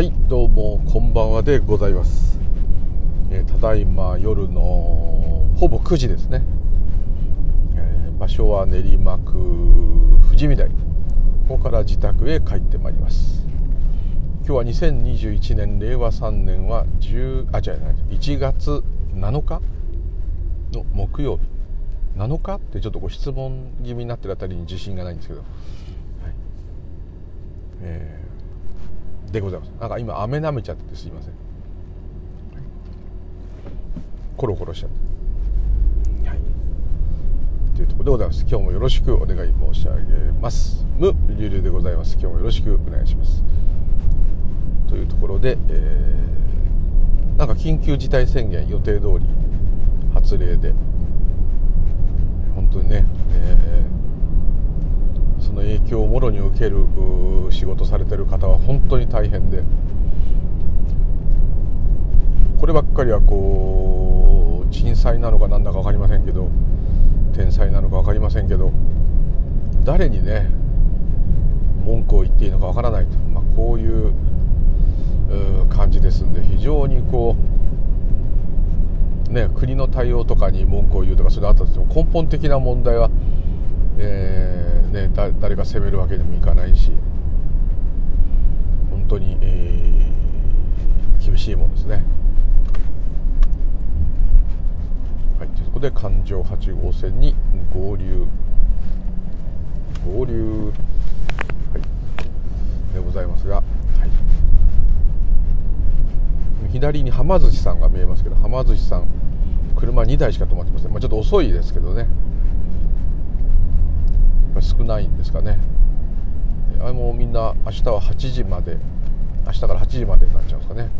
はいどうもこんばんはでございます、えー、ただいま夜のほぼ9時ですね、えー、場所は練馬区富士見台。ここから自宅へ帰ってまいります。今日は2021年令和3年は10あ違う1月7日の木曜日。7日ってちょっとご質問気味になってるあたりに自信がないんですけど、はい。えーでございます。なんか今飴舐めちゃっててすいません。コロコロしちゃって。はい。というところでございます。今日もよろしくお願い申し上げます。無流々でございます。今日もよろしくお願いします。というところで、えー、なんか緊急事態宣言予定通り発令で本当にね、その影響をもろに受ける仕事されてる方は本当に大変でこればっかりはこう人災なのか何だか分かりませんけど天災なのか分かりませんけど誰にね文句を言っていいのか分からないと、まあ、こういう感じですんで非常にこうね国の対応とかに文句を言うとかそれあったとしても根本的な問題は、えーね、誰か責めるわけにもいかないし本当に、えー、厳しいもんですね。はい、ということで環状8号線に合流。合流、はい、でございますが、はい、左にはま寿司さんが見えますけどはま寿司さん車2台しか止まってません、まあ、ちょっと遅いですけどね。少ないんですかね。あれもみんな明日は8時まで明日から8時までになっちゃうんですかね。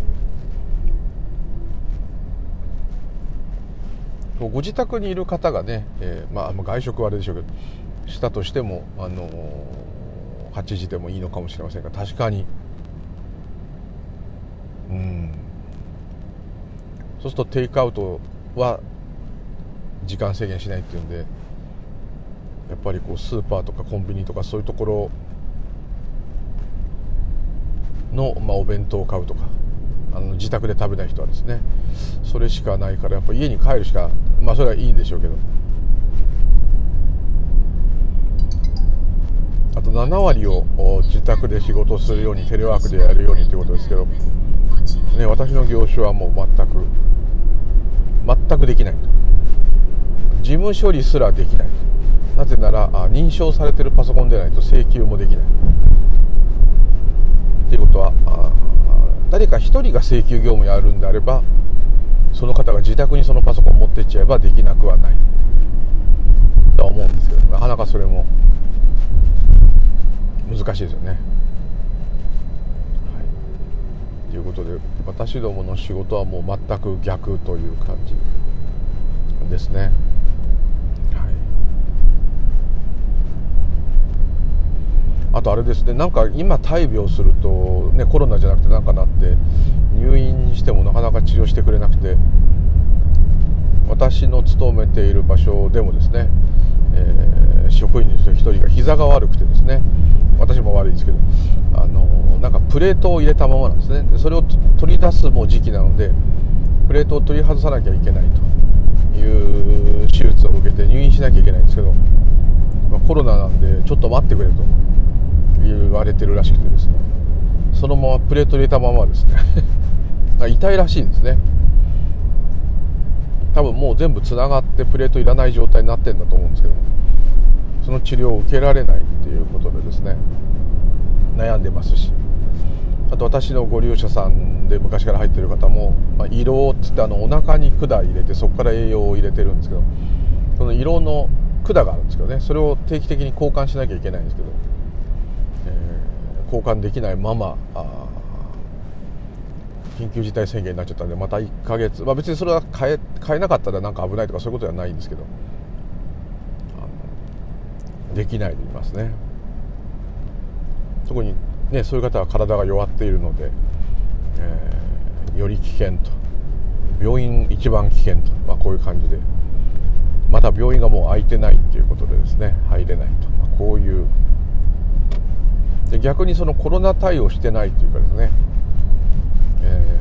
ご自宅にいる方がね、えー、まあ、外食はあれでしょうけどしたとしても、あのー、8時でもいいのかもしれませんが確かに。うん。そうするとテイクアウトは時間制限しないっていうんでやっぱりこうスーパーとかコンビニとかそういうところの、まあ、お弁当を買うとかあの自宅で食べない人はですねそれしかないからやっぱ家に帰るしかまあそれはいいんでしょうけど。あと7割を自宅で仕事するようにテレワークでやるようにということですけど、ね、私の業種はもう全く全くできない。事務処理すらできない。なぜなら認証されてるパソコンでないと請求もできないっていうことは誰か1人が請求業務やるんであればその方が自宅にそのパソコン持ってっちゃえばできなくはないとは思うんですけどなかなかそれも難しいですよね。はい、ということで私どもの仕事はもう全く逆という感じですね。あとあれですねなんか今大病すると、ね、コロナじゃなくて何かなって入院してもなかなか治療してくれなくて私の勤めている場所でもですね、えー、職員の人1人が膝が悪くてですね私も悪いですけどあのなんかプレートを入れたままなんですね。でそれを取り出すもう時期なのでプレートを取り外さなきゃいけないと。いう手術を受けて入院しなきゃいけないんですけど、まあ、コロナなんでちょっと待ってくれと。言われてるらしくてですね。そのままプレート入れたままですね。痛いらしいんですね。多分もう全部つながってプレートいらない状態になってんだと思うんですけど。その治療を受けられないっていうことでですね。悩んでますし。あと私のご利用者さんで昔から入ってる方も、まあ、色っつってあのお腹に管入れてそこから栄養を入れてるんですけどその色の管があるんですけどね。それを定期的に交換しなきゃいけないんですけど。交換できないまま緊急事態宣言になっちゃったんでまた1ヶ月、まあ、別にそれは変え変えなかったらなんか危ないとかそういうことではないんですけどできないでいますね。特にねそういう方は体が弱っているので、えー、より危険と病院一番危険と、まあ、こういう感じでまた病院がもう空いてないっていうことでですね入れないと、まあ、こういうで逆にそのコロナ対応してないというかですね。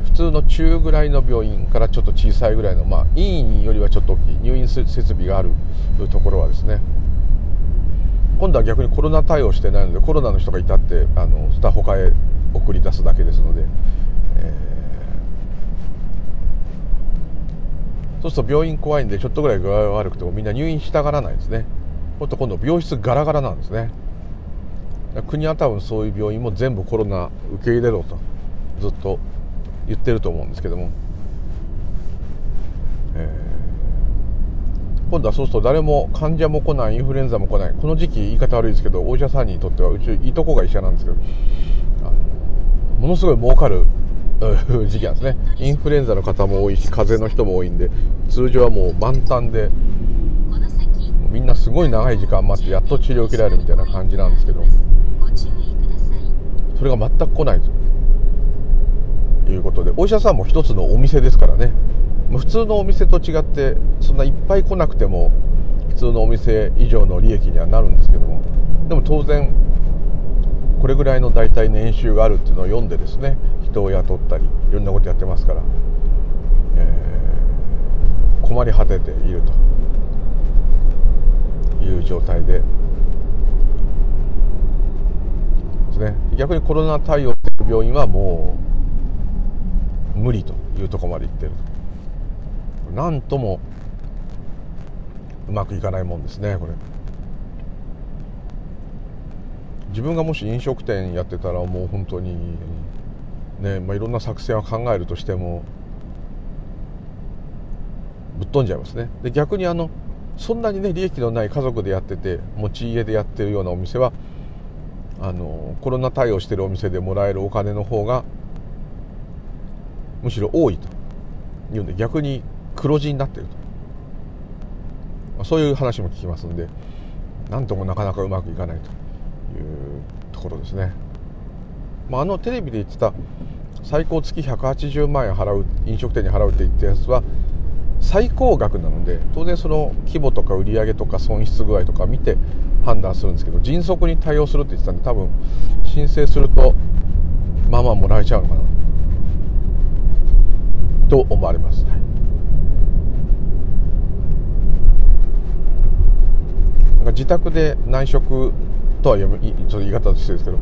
普通の中ぐらいの病院からちょっと小さいぐらいの、まあ、医院よりはちょっと大きい入院設備があるところはですね。今度は逆にコロナ対応してないのでコロナの人がいたってあのスタ他へ送り出すだけですので、えー、そうすると病院怖いんでちょっとぐらい具合が悪くてもみんな入院したがらないですね。もっと今度病室ガラガラなんですね。国は多分そういう病院も全部コロナ受け入れろとずっと言ってると思うんですけども、えー、今度はそうすると誰も患者も来ないインフルエンザも来ない。この時期言い方悪いですけどお医者さんにとってはうちいとこが医者なんですけどものすごい儲かる 時期なんですね。インフルエンザの方も多いし風邪の人も多いんで通常はもう満タンでみんなすごい長い時間待ってやっと治療を受けられるみたいな感じなんですけどそれが全く来ないですよいうことでお医者さんも一つのお店ですからね。普通のお店と違ってそんないっぱい来なくても普通のお店以上の利益にはなるんですけども。でも当然これぐらいの大体年収があるっていうのを読んでですね人を雇ったりいろんなことやってますから、えー、困り果てているという状態でね。逆にコロナ対応してる病院はもう無理というとこまでいってると。なんともうまくいかないもんですねこれ。自分がもし飲食店やってたらもう本当にね、まあ、いろんな作戦を考えるとしてもぶっ飛んじゃいますね。で逆にあのそんなにね利益のない家族でやってて持ち家でやってるようなお店はあのコロナ対応してるお店でもらえるお金の方がむしろ多いと。いうんで逆に黒字になってると、ま、そういう話も聞きますんでなんともなかなかうまくいかないと。いうところですね、まあ、あのテレビで言ってた最高月180万円払う飲食店に払うって言ったやつは最高額なので当然その規模とか売上とか損失具合とか見て判断するんですけど迅速に対応するって言ってたんで多分申請するとまあまあもらえちゃうのかなと思われます、はい、なんか自宅で内職とはちょっと言い方としてですけど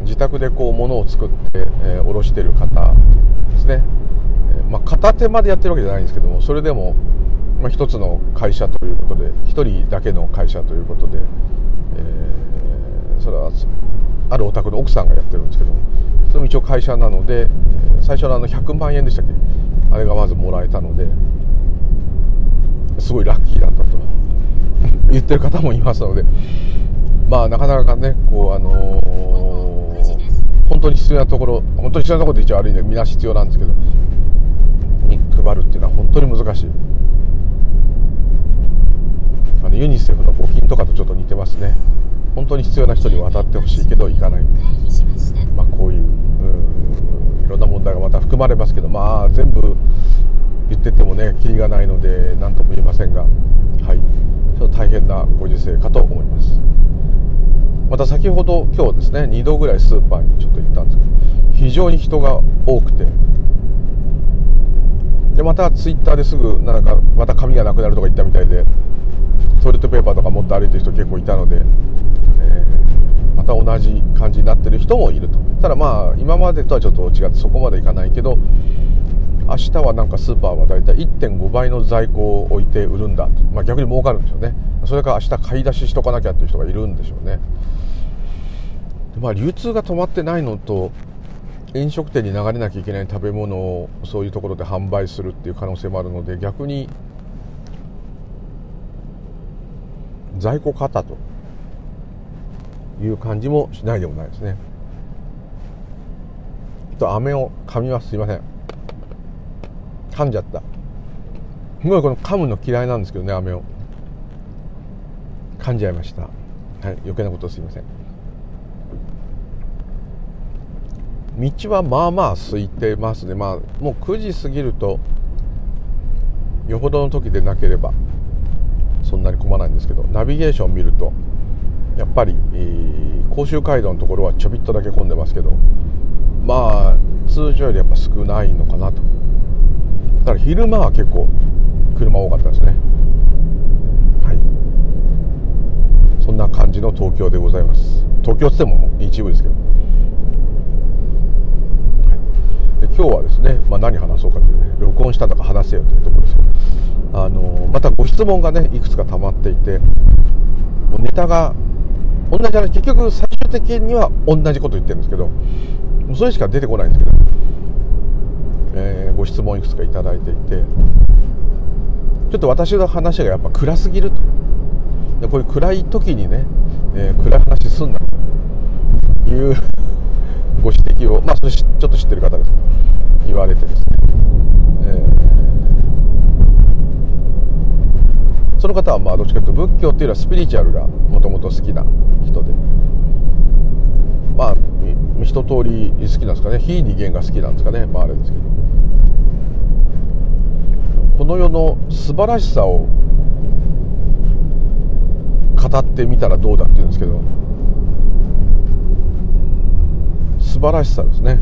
自宅でこう物を作って、えー、卸してる方ですね、えー、まあ、片手までやってるわけじゃないんですけどもそれでも、まあ、一つの会社ということで一人だけの会社ということで、えー、それはあるお宅の奥さんがやってるんですけどもそれも一応会社なので最初のあの100万円でしたっけ？あれがまずもらえたのですごいラッキーだったと。言ってる方もいますのでまあなかなかねこうあのー、本当に必要なところ本当に必要なところで一応悪いんでみんな必要なんですけどに配るっていうのは本当に難しい。あのユニセフの募金とかとちょっと似てますね。本当に必要な人に渡ってほしいけど行かない。まあこういういろんな問題がまた含まれますけどまあ全部言っててもねキリがないので何とも言えませんがはい。ちょっと大変なご時世かと思います。また先ほど今日ですね2度ぐらいスーパーにちょっと行ったんですけど非常に人が多くてでまたツイッターですぐなんかまた紙がなくなるとか言ったみたいでトイレットペーパーとか持って歩いてる人結構いたので、えー、また同じ感じになってる人もいると。ただまあ今までとはちょっと違ってそこまでいかないけど明日はなんかスーパーはだいたい1.5倍の在庫を置いて売るんだと、まあ、逆に儲かるんでしょうね。それから明日買い出ししとかなきゃっていう人がいるんでしょうね。まあ流通が止まってないのと飲食店に流れなきゃいけない食べ物をそういうところで販売するっていう可能性もあるので逆に在庫過多という感じもしないでもないですね。と飴を噛みます。すいません。噛んじゃった。すごいこの噛むの嫌いなんですけどね飴を。噛んじゃいました。はい余計なことすいません。道はまあまあ空いてますね。まあもう9時過ぎるとよほどの時でなければそんなに混まないんですけどナビゲーション見るとやっぱり、えー、甲州街道のところはちょびっとだけ混んでますけどまあ通常よりやっぱ少ないのかなと。だから昼間は結構車多かったですね。はい。そんな感じの東京でございます。東京っつっても一部ですけど、はい、で今日はですね、まあ、何話そうかというね録音したんだか話せよというところですあのまたご質問がねいくつか溜まっていてネタが同じ話結局最終的には同じこと言ってるんですけどそれしか出てこないんですけど、えー、ご質問いくつか頂いていてちょっと私の話がやっぱ暗すぎると。でこういう暗い時にね、えー、暗い話すんなというご指摘をまあそれちょっと知ってる方です。言われてですね、えー、その方はまあどっちかというと仏教っていうのはスピリチュアルがもともと好きな人でまあ一通り好きなんですかね。非二元が好きなんですかね。まああれですけど。この世の素晴らしさを語ってみたらどうだって言うんですけど。素晴らしさですね。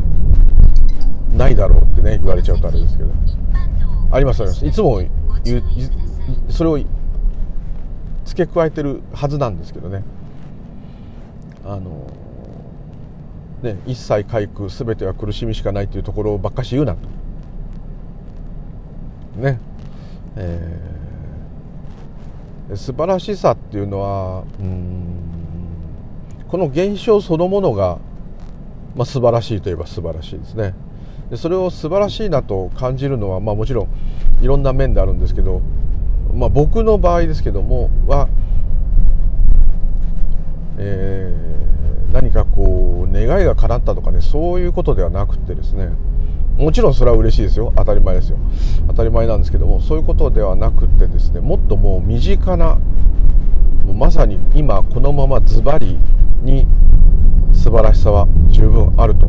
ないだろうってね言われちゃうとあれですけど。ありますあります。いつも言うそれを付け加えてるはずなんですけどね。あのね一切回復全ては苦しみしかないというところばっかし言うなと。ね。えー、素晴らしさっていうのはうんこの現象そのものが、まあ、素晴らしいといえば素晴らしいですね。でそれを素晴らしいなと感じるのは、まあ、もちろんいろんな面であるんですけど、まあ、僕の場合ですけどもは、えー、何かこう願いが叶ったとかねそういうことではなくてですねもちろんそれは嬉しいですよ。当たり前ですよ。当たり前なんですけどもそういうことではなくてですねもっともう身近なもうまさに今このままズバリに素晴らしさは十分あると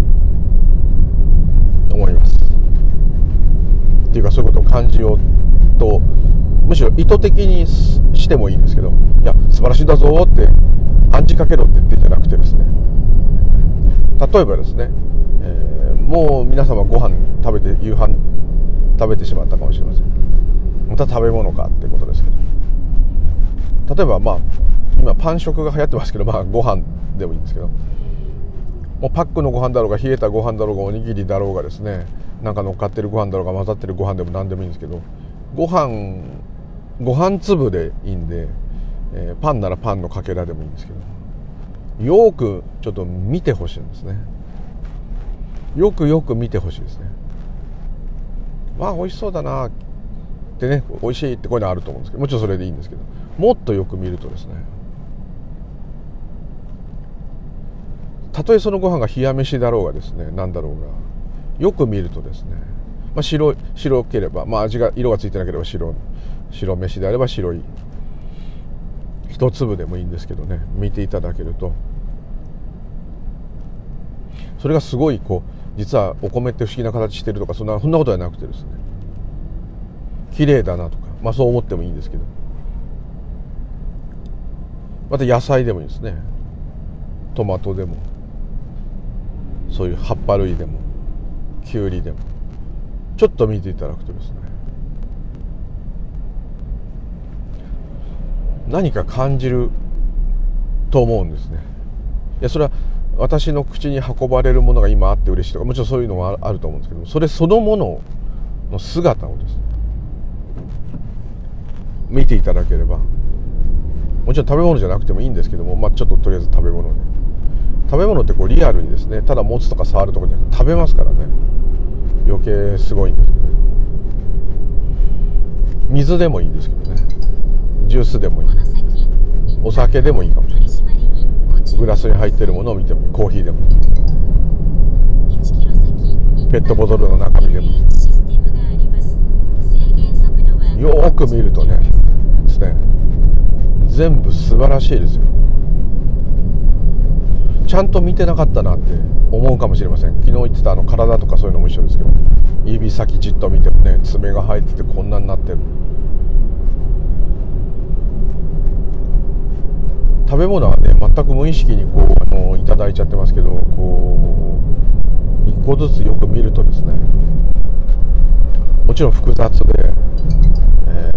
思います。っていうかそういうことを感じようとむしろ意図的にしてもいいんですけどいや素晴らしいだぞって暗示かけろって言ってんじゃなくてですね。例えばですねえもう皆様ご飯食べて夕飯食べてしまったかもしれません。また食べ物かってことですけど。例えばまあ今パン食が流行ってますけどまあご飯でもいいんですけど。もうパックのご飯だろうが冷えたご飯だろうがおにぎりだろうがですねなんか乗っかってるご飯だろうが混ざってるご飯でも何でもいいんですけどご飯ご飯粒でいいんで、えー、パンならパンのかけらでもいいんですけどよくちょっと見てほしいんですね。よくよく見てほしいですね。まあ美味しそうだなってね美味しいってこういうのあると思うんですけどもちろんそれでいいんですけどもっとよく見るとですねたとえそのご飯が冷や飯だろうがですね何だろうがよく見るとですね、まあ、白白ければ、まあ、味が色がついてなければ白白飯であれば白い一粒でもいいんですけどね見ていただけると。それがすごいこう実はお米って不思議な形してるとかそんなそんなことはなくてですね綺麗だなとかまあそう思ってもいいんですけど。また野菜でもいいですね。トマトでも。そういう葉っぱ類でもきゅうりでも。ちょっと見ていただくとですね。何か感じると思うんですね。いやそれは私の口に運ばれるものが今あって嬉しいとかもちろんそういうのはあると思うんですけどそれそのものの姿をですね見ていただければもちろん食べ物じゃなくてもいいんですけども、まあ、ちょっととりあえず食べ物で食べ物ってこうリアルにですねただ持つとか触るとかじゃなくて食べますからね。余計すごいんですけど水でもいいんですけどね。ジュースでもいい。お酒でもいいかもしれない。グラスに入ってるものを見てもコーヒーでも。ペットボトルの中身でも。よく見るとねですね全部素晴らしいですよ。ちゃんと見てなかったなって思うかもしれません。昨日言ってたあの体とかそういうのも一緒ですけど。指先じっと見てもね爪が生えててこんなになってる。食べ物はね全く無意識にこうあのいただいちゃってますけどこう一個ずつよく見るとですね。もちろん複雑で、え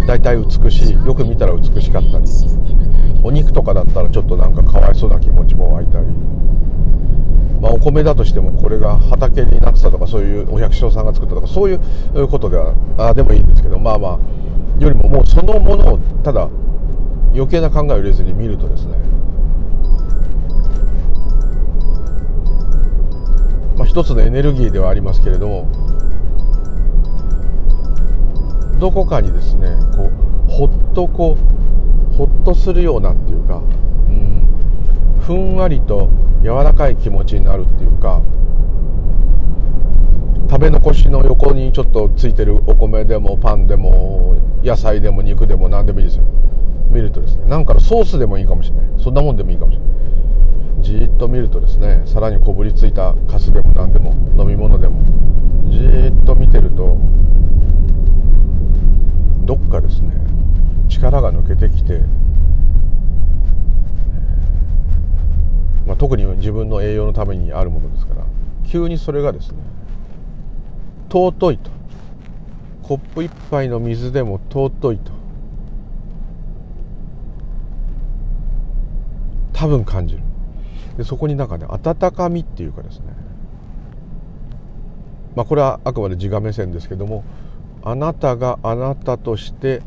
ー、大体美しい。よく見たら美しかったりお肉とかだったらちょっとなんかかわいそうな気持ちも湧いたり。まあ、お米だとしてもこれが畑になってたとかそういうお百姓さんが作ったとかそういうことではあでもいいんですけどまあまあよりももうそのものをただ余計な考えを入れずに見るとですね。まあ、一つのエネルギーではありますけれどもどこかにですねこうほっとこうほっとするようなっていうか、うん、ふんわりと柔らかい気持ちになるっていうか食べ残しの横にちょっとついてるお米でもパンでも野菜でも肉でも何でもいいですよ。見るとですねなんかソースでもいいかもしれない。そんなもんでもいいかもしれない。じーっと見るとですねさらにこぶりついたカスでも何でも飲み物でもじーっと見てるとどっかですね力が抜けてきて、まあ、特に自分の栄養のためにあるものですから急にそれがですね尊いと。コップ一杯の水でも尊いと。多分感じる。でそこになんかね温かみっていうかですね。まあこれはあくまで自我目線ですけどもあなたがあなたとして、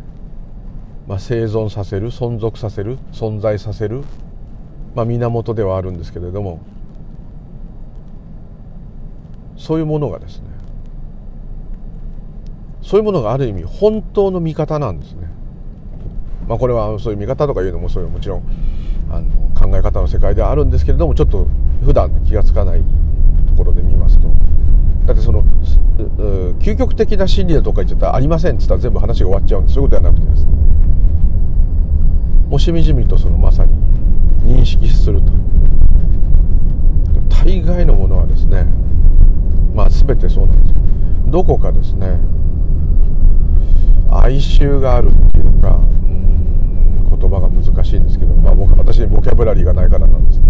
まあ、生存させる存続させる存在させる、まあ、源ではあるんですけれどもそういうものがですねそういうものがある意味本当の味方なんですね。まあ、これはそういう見方とかいうのもそういうもちろんあの考え方の世界ではあるんですけれどもちょっと普段気が付かないところで見ますと。だってその究極的な真理だとか言っちゃったらありませんっつったら全部話が終わっちゃうんでそういうことではなくてですね。もしみじみとそのまさに認識すると。大概のものはですねまあ全てそうなんです。どこかですね哀愁があるっていうかうん言葉が難しいんですけど、まあ、僕私にボキャブラリーがないからなんですけ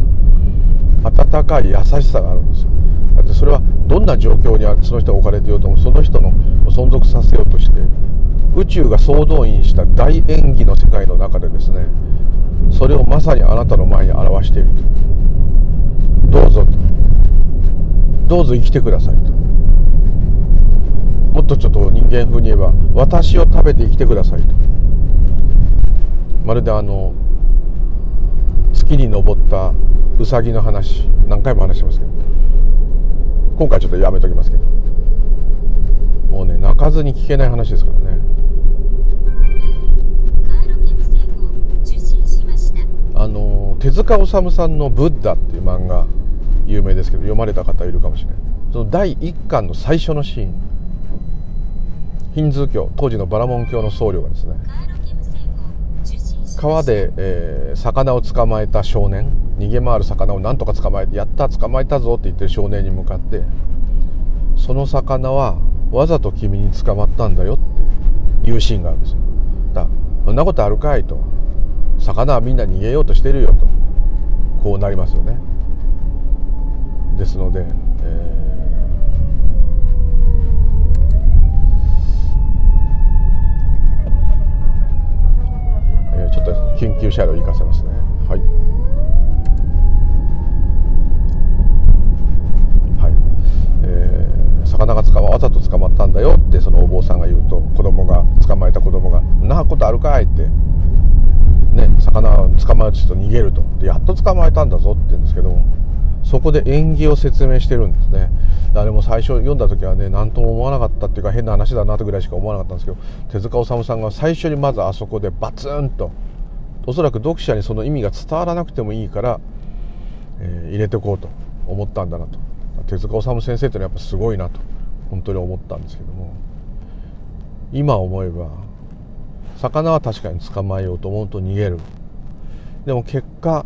ど温かい優しさがあるんですよ。だってそれはどんな状況にその人が置かれていようともその人の存続させようとして宇宙が総動員した大演技の世界の中でですねそれをまさにあなたの前に表していると。どうぞと。どうぞ生きてくださいと。もっとちょっと人間風に言えば私を食べて生きてくださいと。まるであの月に登ったウサギの話何回も話してますけど。今回ちょっとやめときますけど。もうね泣かずに聞けない話ですからね。塚治虫さんの「ブッダ」っていう漫画有名ですけど読まれた方いるかもしれない。その第1巻の最初のシーン。ヒンズー教当時のバラモン教の僧侶がですね川で、えー、魚を捕まえた少年逃げ回る魚をなんとか捕まえてやった捕まえたぞって言ってる少年に向かってその魚はわざと君に捕まったんだよっていうシーンがあるんですよ。だそんなことあるかいと。魚はみんな逃げようとしてるよと。こうなりますよね。ですので、えーちょっと緊急車両行かせますね。はい。はい。えー、魚が捕まわざと捕まったんだよってそのお坊さんが言うと子供が捕まえた子供が「なことあるかい」ってね魚を捕まえる人逃げると。でやっと捕まえたんだぞって言うんですけどもそこで縁起を説明してるんですね。誰も最初読んだ時はね何とも思わなかったっていうか変な話だなとぐらいしか思わなかったんですけど手塚治虫さんが最初にまずあそこでバツンと。おそらく読者にその意味が伝わらなくてもいいから、えー、入れておこうと思ったんだなと。手塚治虫先生ってのはやっぱすごいなと本当に思ったんですけども。今思えば魚は確かに捕まえようと思うと逃げる。でも結果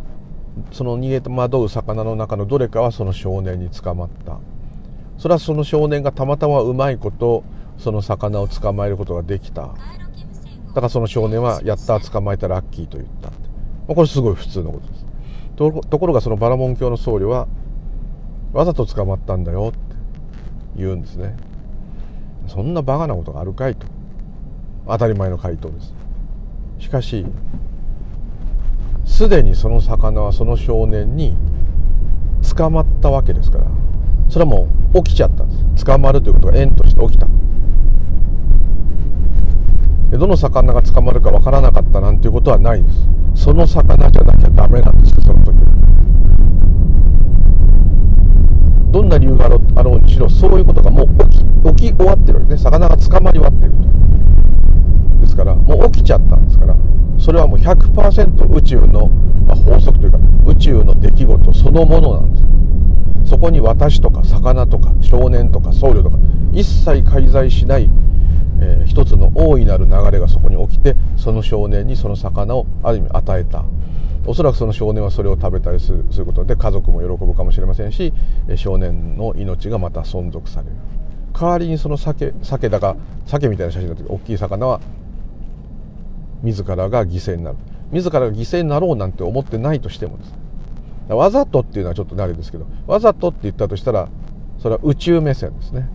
その逃げ惑う魚の中のどれかはその少年に捕まった。それはその少年がたまたまうまいことその魚を捕まえることができた。だからその少年は「やった捕まえたラッキー」と言った、これすごい普通のことです。とところがそのバラモン教の僧侶はわざと捕まったんだよって言うんですね。そんなバカなことがあるかいと。当たり前の回答です。しかしすでにその魚はその少年に捕まったわけですからそれはもう起きちゃったんです。捕まるということが縁として起きた。どの魚が捕まるかわからなかったなんていうことはないんです。その魚じゃなきゃダメなんですその時。どんな理由があろうにしろそういうことがもう起き起き終わってるわけね。魚が捕まり終わってる。からもう起きちゃったんですからそれはもう100%宇宙の法則というか宇宙の出来事そのものなんです。そこに私とか魚とか少年とか僧侶とか一切介在しないえー、一つの大いなる流れがそこに起きてその少年にその魚をある意味与えた。おそらくその少年はそれを食べたりすることで家族も喜ぶかもしれませんし少年の命がまた存続される。代わりにその鮭鮭だか鮭みたいな写真だった大きい魚は自らが犠牲になる。自らが犠牲になろうなんて思ってないとしてもです。わざとっていうのはちょっと慣れですけどわざとって言ったとしたらそれは宇宙目線ですね。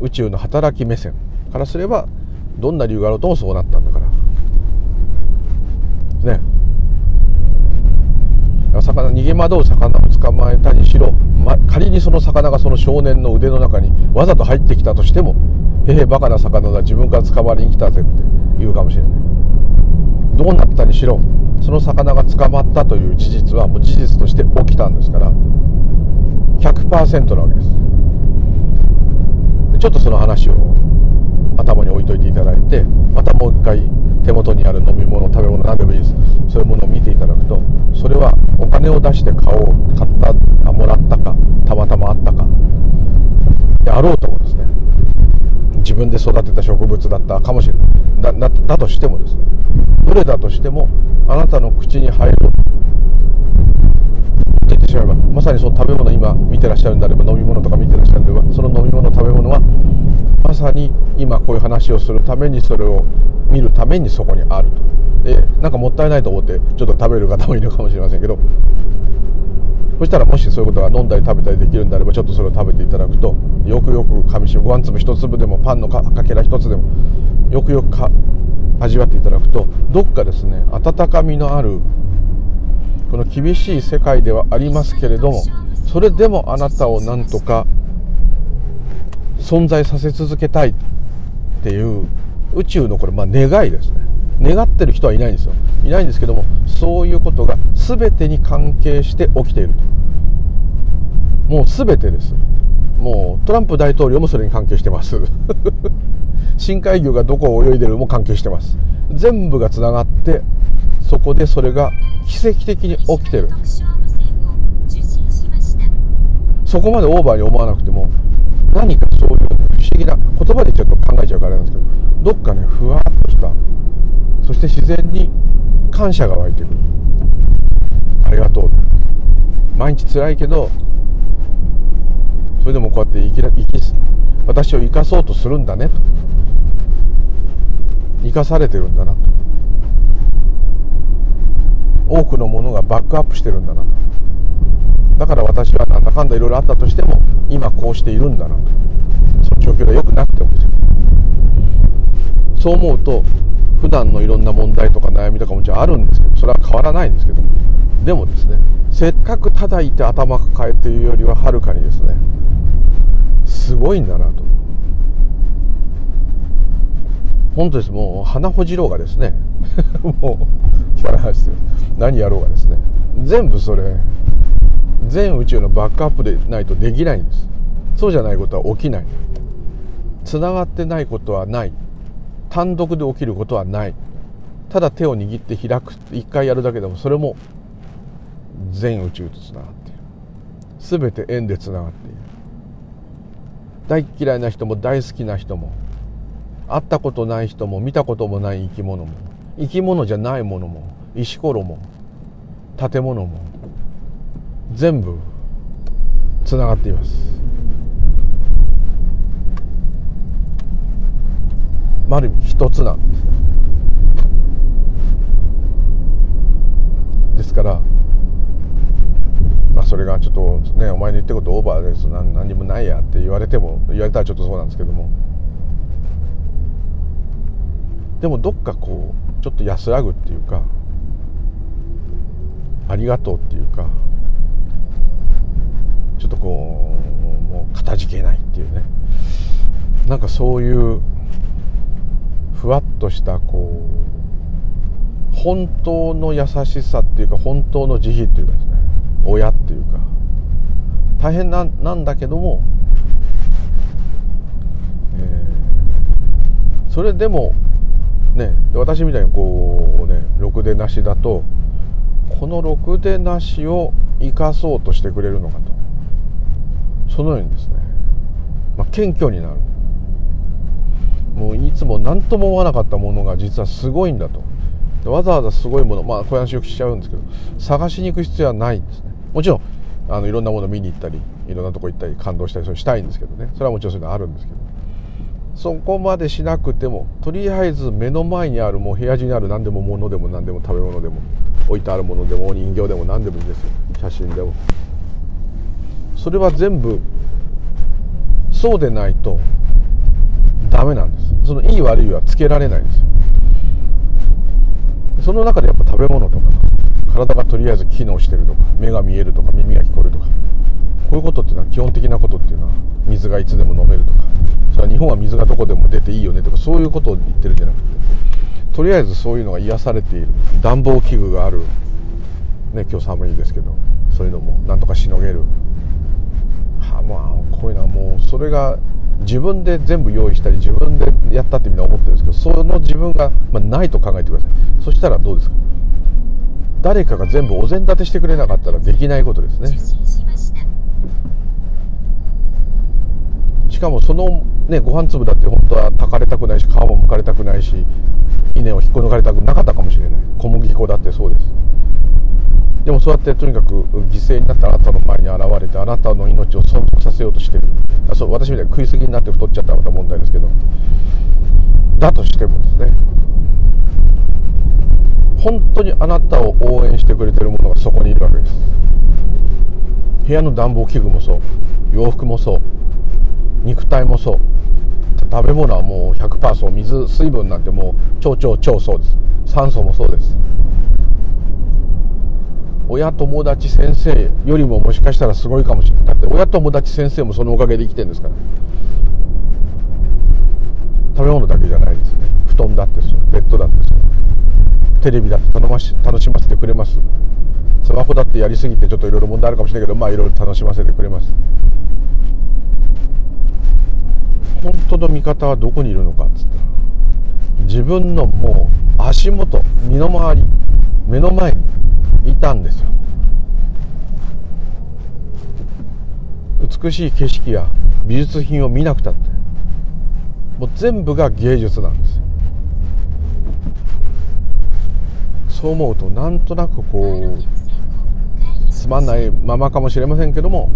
宇宙の働き目線からすればどんな理由があろうともそうなったんだから。ね。魚逃げ惑う魚を捕まえたにしろ、ま、仮にその魚がその少年の腕の中にわざと入ってきたとしても「へえバカな魚だ。自分から捕まりに来たぜ」って言うかもしれない。どうなったにしろその魚が捕まったという事実はもう事実として起きたんですから100%なわけです。ちょっとその話を頭に置いといていただいてまたもう一回手元にある飲み物食べ物何でもいいです。そういうものを見ていただくとそれはお金を出して買おう買ったもらったかたまたまあったかであろうと思うんですね。自分で育てた植物だったかもしれない。だだとしてもですね。どれだとしてもあなたの口に入る。言ってしまえばまさにその食べ物今見てらっしゃるんであれば飲み物とか見てらっしゃるんであればその飲み物食べ物はまさに今こういう話をするためにそれを見るためにそこにあると。でなんかもったいないと思ってちょっと食べる方もいるかもしれませんけどそしたらもしそういうことが飲んだり食べたりできるんであればちょっとそれを食べていただくとよくよく噛みしめご飯粒一粒でもパンのかけら一つでもよくよくか味わっていただくとどっかですね温かみのあるこの厳しい世界ではありますけれどもそれでもあなたをなんとか存在させ続けたいっていう宇宙のこれまあ願いですね。願ってる人はいないんですよ。いないんですけどもそういうことが全てに関係して起きていると。もう全てです。もうトランプ大統領もそれに関係してます。深海魚がどこを泳いでるも関係してます。全部がつながってそこでそれが奇跡的に起きてる。そこまでオーバーに思わなくても何かそういう不思議な言葉でちょっと考えちゃうからなんですけどどっかねふわっとしたそして自然に感謝が湧いてくる。ありがとう。毎日辛いけどそれでもこうやって生き生き私を生かそうとするんだねと。生かされてるんだなと。多くのものがバックアップしてるんだなと。だから私はなんだかんだいろいろあったとしても今こうしているんだなと。その状況が良くなくてもですよ。そう思うと普段のいろんな問題とか悩みとかもちろんあるんですけどそれは変わらないんですけどでもですねせっかくただいて頭抱えているよりははるかにですねすごいんだなと。本当です。もう鼻ほじろうがですね もう聞かない話です何やろうがですね全部それ全宇宙のバックアップでないとできないんです。そうじゃないことは起きない。つながってないことはない。単独で起きることはない。ただ手を握って開く。一回やるだけでもそれも全宇宙とつながっている全て縁でつながっている。大嫌いな人も大好きな人も会ったことない人も見たこともない生き物も生き物じゃないものも石ころも建物も全部つながっています。まる一つなんですですからまあそれがちょっとねお前の言ってることオーバーです。何何もないやって言われても言われたらちょっとそうなんですけども。でもどっかこうちょっと安らぐっていうかありがとうっていうかちょっとこうもうかたじけないっていうね。なんかそういうふわっとしたこう本当の優しさっていうか本当の慈悲っていうかですね。親っていうか。大変ななんだけども、えー、それでもね私みたいにこうねろくでなしだとこのろくでなしを生かそうとしてくれるのかと。そのようにですね、まあ、謙虚になる。もういつも何とも思わなかったものが実はすごいんだと。わざわざすごいものまあこういう話よくしちゃうんですけど探しに行く必要はないんですね。もちろんあのいろんなもの見に行ったりいろんなとこ行ったり感動したりそれしたいんですけどね。それはもちろんそういうのあるんですけど。そこまでしなくてもとりあえず目の前にあるもう部屋中にある何でも物でも何でも食べ物でも置いてあるものでもお人形でも何でもいいんですよ。写真でも。それは全部そうでないとダメなんです。そのいい悪いはつけられないんですよ。その中でやっぱ食べ物とか体がとりあえず機能してるとか目が見えるとか耳が聞こえるとかこういうことっていうのは基本的なことっていうのは水がいつでも飲めるとかそれは日本は水がどこでも出ていいよねとかそういうことを言ってるんじゃなくてとりあえずそういうのが癒されている。暖房器具がある、ね、今日寒いですけどそういうのもなんとかしのげる。はあまあこういうのはもうそれが自分で全部用意したり自分でやったってみんな思ってるんですけどその自分が、まあ、ないと考えてください。そしたらどうですか？誰かが全部お膳立てしてくれなかったらできないことですね。しかもそのねご飯粒だって本当は炊かれたくないし皮も剥かれたくないし稲を引っこ抜かれたくなかったかもしれない。小麦粉だってそうですでもそうやってとにかく犠牲になってあなたの前に現れてあなたの命を尊服させようとしてる。あそう私みたいに食い過ぎになって太っちゃったらまた問題ですけど。だとしてもですね本当にあなたを応援してくれてるものがそこにいるわけです。部屋の暖房器具もそう。洋服もそう。肉体もそう。食べ物はもう100%そう。水水分なんてもう超超超そうです。酸素もそうです。親友達先生よりももしかしたらすごいかもしれない。だって親友達先生もそのおかげで生きてるんですから。食べ物だけじゃないですね。布団だってそう。ベッドだってそう。テレビだって楽し楽しませてくれます。スマホだってやりすぎてちょっといろいろ問題あるかもしれないけどまあいろいろ楽しませてくれます。本当の味方はどこにいるのかっつったら自分のもう足元身の回り目の前にいたんですよ。美しい景色や美術品を見なくたって。もう全部が芸術なんですそう思うとなんとなくこうつまんないままかもしれませんけども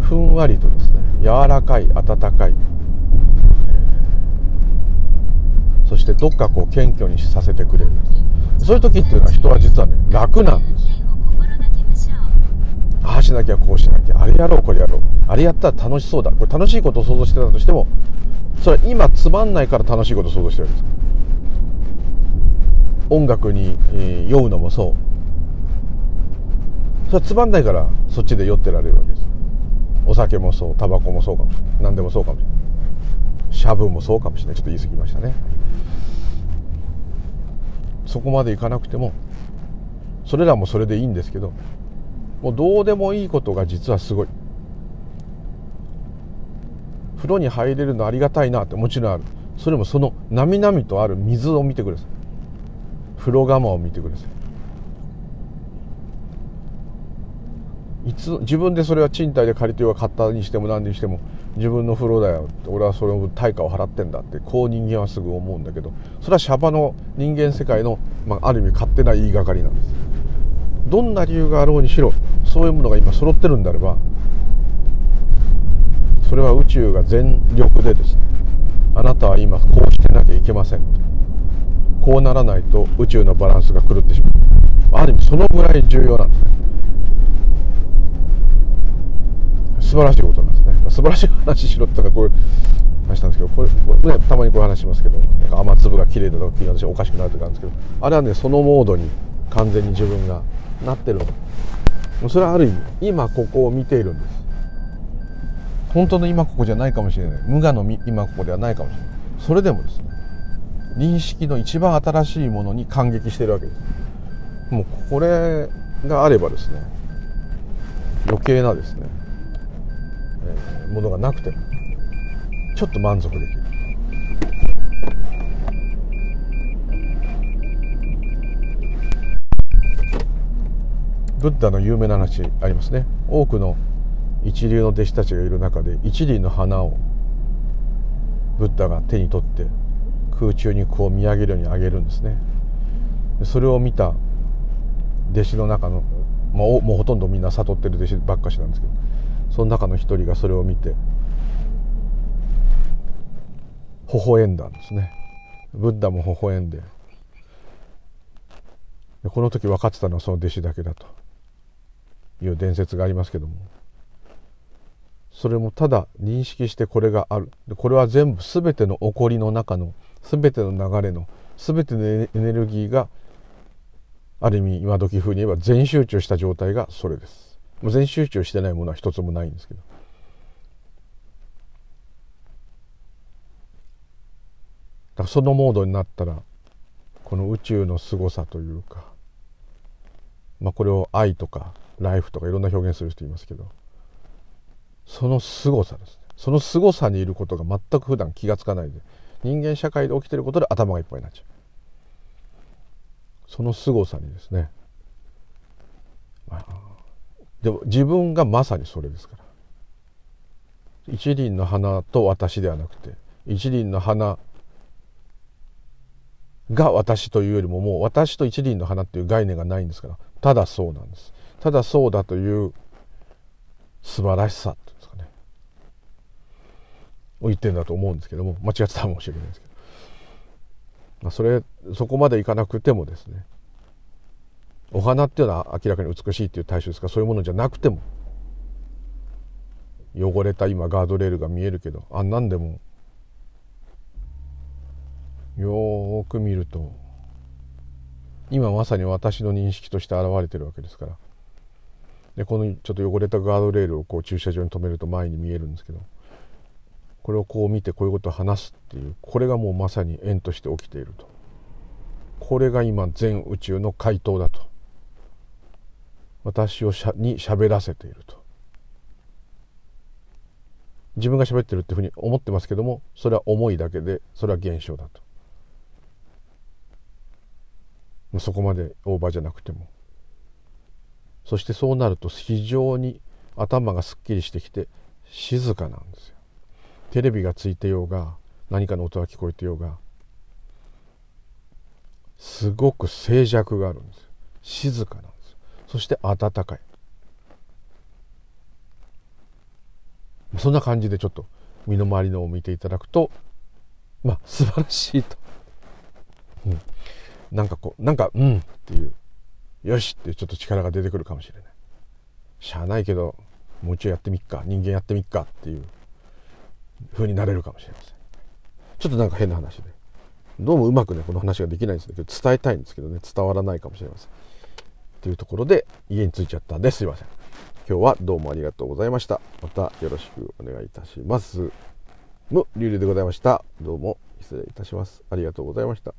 ふんわりとですね柔らかい温かい、そしてどっかこう謙虚にさせてくれる。そういう時っていうのは人は実はね楽なんです。ああしなきゃこうしなきゃあれやろうこれやろう。あれやったら楽しそうだ。これ楽しいことを想像してたとしてもそれは今つまんないから楽しいことを想像してるんです。音楽に、えー、酔うのもそう。それはつまんないからそっちで酔ってられるわけです。お酒もそうタバコもそうかもしれない。何でもそうかもしれない。シャブもそうかもしれない。ちょっと言い過ぎましたね。そこまでいかなくてもそれらもそれでいいんですけどもうどうでもいいことが実はすごい。風呂に入れるのありがたいなってもちろんある。それもそのなみなみとある水を見てください。風呂釜を見てください。いつ自分でそれは賃貸で借りては買ったにしても何にしても自分の風呂だよ。俺はそれを対価を払ってんだって。こう人間はすぐ思うんだけど。それはシャバの人間世界の、まあ、ある意味勝手な言いがかりなんです。どんな理由があろうにしろそういうものが今揃ってるんであればそれは宇宙が全力でです。ねあなたは今こうしてなきゃいけませんと。こうならないと宇宙のバランスが狂ってしまう。ある意味そのぐらい重要なんですね素晴らしいことなんです。素晴らしい話しろってかこういう話したんですけどこれ、ね、たまにこういう話しますけどなんか雨粒が綺麗だとき私おかしくなる時あるんですけどあれはねそのモードに完全に自分がなってるの。それはある意味今ここを見ているんです。本当の今ここじゃないかもしれない。無我の今ここではないかもしれない。それでもですね認識の一番新しいものに感激してるわけです。もうこれがあればですね余計なですね、えー、ものがなくてもちょっと満足できる。ブッダの有名な話ありますね。多くの一流の弟子たちがいる中で一輪の花をブッダが手に取って空中にこう見上げるように上げるんですね。それを見た弟子の中の、もうほとんどみんな悟ってる弟子ばっかしなんですけどその中の一人がそれを見て微笑んだんですね。ブッダも微笑んでこの時分かってたのはその弟子だけだと。いう伝説がありますけども。それもただ認識してこれがある。これは全部全ての起こりの中の全ての流れの全てのエネルギーがある意味今時風に言えば全集中した状態がそれです。全集中してないものは一つもないんですけど。だそのモードになったらこの宇宙の凄さというかまあこれを愛とかライフとかいろんな表現する人いますけどその凄さですね。その凄さにいることが全く普段気が付かないで人間社会で起きてることで頭がいっぱいになっちゃう。その凄さにですね、まあ、でも自分がまさにそれですから。一輪の花と私ではなくて一輪の花が私というよりももう私と一輪の花っていう概念がないんですから。ただそうなんです。ただそうだという素晴らしさっていうんですかね。を言ってんだと思うんですけども間違ってたかもしれないですけど、まあ、それそこまでいかなくてもですねお花っていうのは明らかに美しいっていう対象ですか？らそういうものじゃなくても。汚れた今ガードレールが見えるけど。あんなんでも。よく見ると。今まさに私の認識として現れてるわけですから。でこのちょっと汚れたガードレールをこう駐車場に止めると前に見えるんですけど。これをこう見てこういうことを話すっていう。これがもうまさに縁として起きていると。これが今全宇宙の回答だと。私をしゃに喋らせていると。自分が喋ってるっていうふうに思ってますけどもそれは思いだけでそれは現象だと。そこまでオーバーじゃなくても。そしてそうなると非常に頭がすっきりしてきて静かなんですよ。テレビがついてようが何かの音が聞こえてようがすごく静寂があるんです静かなんですそして温かい。そんな感じでちょっと身の回りのを見ていただくとまあ素晴らしいと、うん、なんかこうなんかうんっていうよしってちょっと力が出てくるかもしれない。しゃあないけどもう一度やってみっか人間やってみっかっていう風になれるかもしれません。ちょっとなんか変な話で。どうもうまくねこの話ができないんですけど伝えたいんですけどね伝わらないかもしれません。っていうところで家に着いちゃったんです。いません。今日はどうもありがとうございました。またよろしくお願いいたします。むりゅうりゅうでございました。どうも失礼いたします。ありがとうございました。